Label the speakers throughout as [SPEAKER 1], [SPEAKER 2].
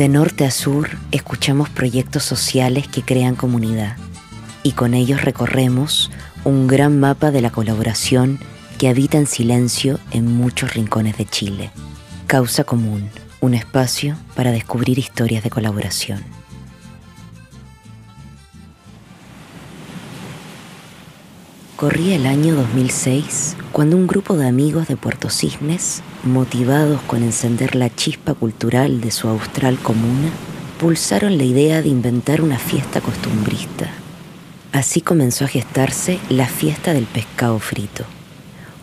[SPEAKER 1] De norte a sur escuchamos proyectos sociales que crean comunidad y con ellos recorremos un gran mapa de la colaboración que habita en silencio en muchos rincones de Chile. Causa Común, un espacio para descubrir historias de colaboración. Corría el año 2006 cuando un grupo de amigos de Puerto Cisnes, motivados con encender la chispa cultural de su austral comuna, pulsaron la idea de inventar una fiesta costumbrista. Así comenzó a gestarse la fiesta del pescado frito,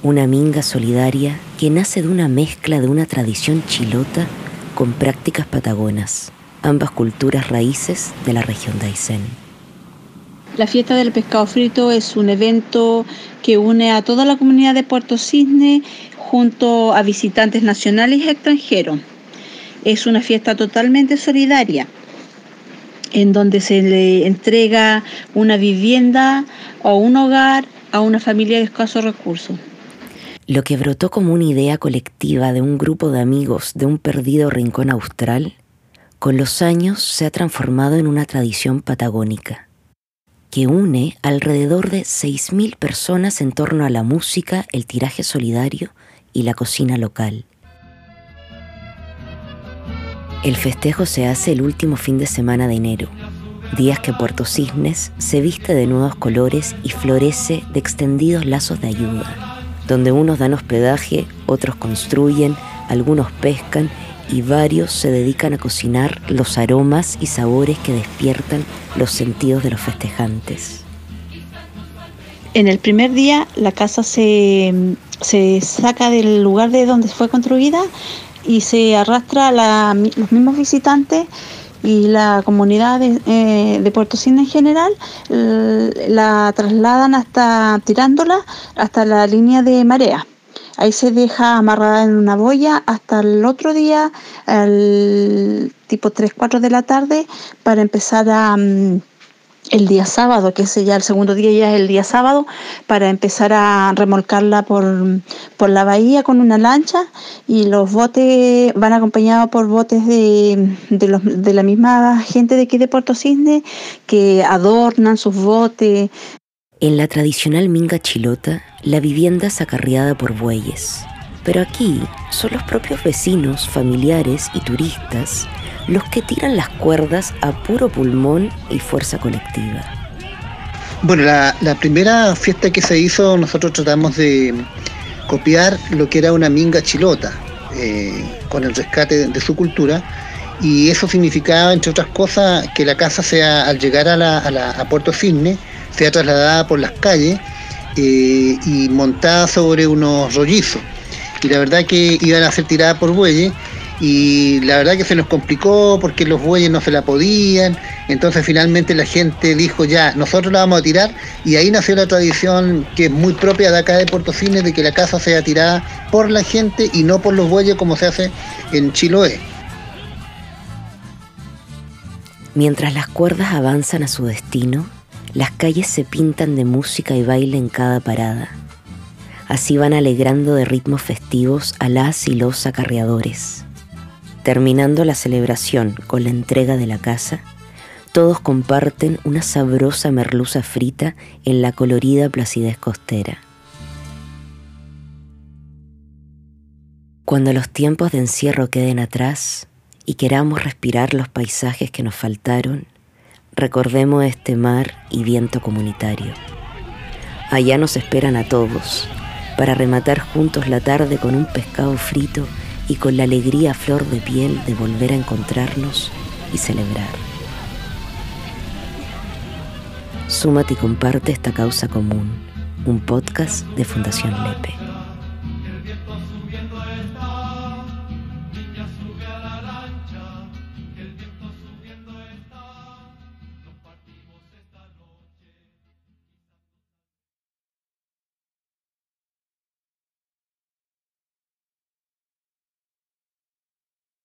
[SPEAKER 1] una minga solidaria que nace de una mezcla de una tradición chilota con prácticas patagonas, ambas culturas raíces de la región de Aysén.
[SPEAKER 2] La fiesta del pescado frito es un evento que une a toda la comunidad de Puerto Cisne junto a visitantes nacionales y extranjeros. Es una fiesta totalmente solidaria en donde se le entrega una vivienda o un hogar a una familia de escasos recursos.
[SPEAKER 1] Lo que brotó como una idea colectiva de un grupo de amigos de un perdido rincón austral, con los años se ha transformado en una tradición patagónica que une alrededor de 6.000 personas en torno a la música, el tiraje solidario y la cocina local. El festejo se hace el último fin de semana de enero, días que Puerto Cisnes se viste de nuevos colores y florece de extendidos lazos de ayuda, donde unos dan hospedaje, otros construyen, algunos pescan y varios se dedican a cocinar los aromas y sabores que despiertan los sentidos de los festejantes.
[SPEAKER 2] En el primer día la casa se, saca del lugar de donde fue construida y se arrastra a los mismos visitantes y la comunidad de, eh, de Puerto Cine en general la trasladan hasta tirándola hasta la línea de marea. Ahí se deja amarrada en una boya hasta el otro día, el tipo 3, 4 de la tarde, para empezar a... Mm, el día sábado, que ese ya el segundo día ya es el día sábado, para empezar a remolcarla por, por la bahía con una lancha y los botes van acompañados por botes de, de, los, de la misma gente de aquí de Puerto Cisne que adornan sus botes,
[SPEAKER 1] en la tradicional minga chilota, la vivienda es acarreada por bueyes. Pero aquí son los propios vecinos, familiares y turistas los que tiran las cuerdas a puro pulmón y fuerza colectiva.
[SPEAKER 3] Bueno, la, primera fiesta que se hizo, nosotros tratamos de copiar lo que era una minga chilota, eh, con el rescate de, su cultura, y eso significaba, entre otras cosas, que la casa sea, al llegar a, la, a Puerto Cisne, sea trasladada por las calles eh, y montada sobre unos rollizos. Y la verdad que iban a ser tiradas por bueyes y la verdad que se nos complicó porque los bueyes no se la podían, entonces finalmente la gente dijo ya, nosotros la vamos a tirar y ahí nació la tradición que es muy propia de acá de Puerto Cines de que la casa sea tirada por la gente y no por los bueyes como se hace en Chiloé.
[SPEAKER 1] Mientras las cuerdas avanzan a su destino, las calles se pintan de música y baile en cada parada. Así van alegrando de ritmos festivos a las y los acarreadores. Terminando la celebración con la entrega de la casa, todos comparten una sabrosa merluza frita en la colorida placidez costera. Cuando los tiempos de encierro queden atrás y queramos respirar los paisajes que nos faltaron, Recordemos este mar y viento comunitario. Allá nos esperan a todos para rematar juntos la tarde con un pescado frito y con la alegría flor de piel de volver a encontrarnos y celebrar. Súmate y comparte esta causa común, un podcast de Fundación Lepe.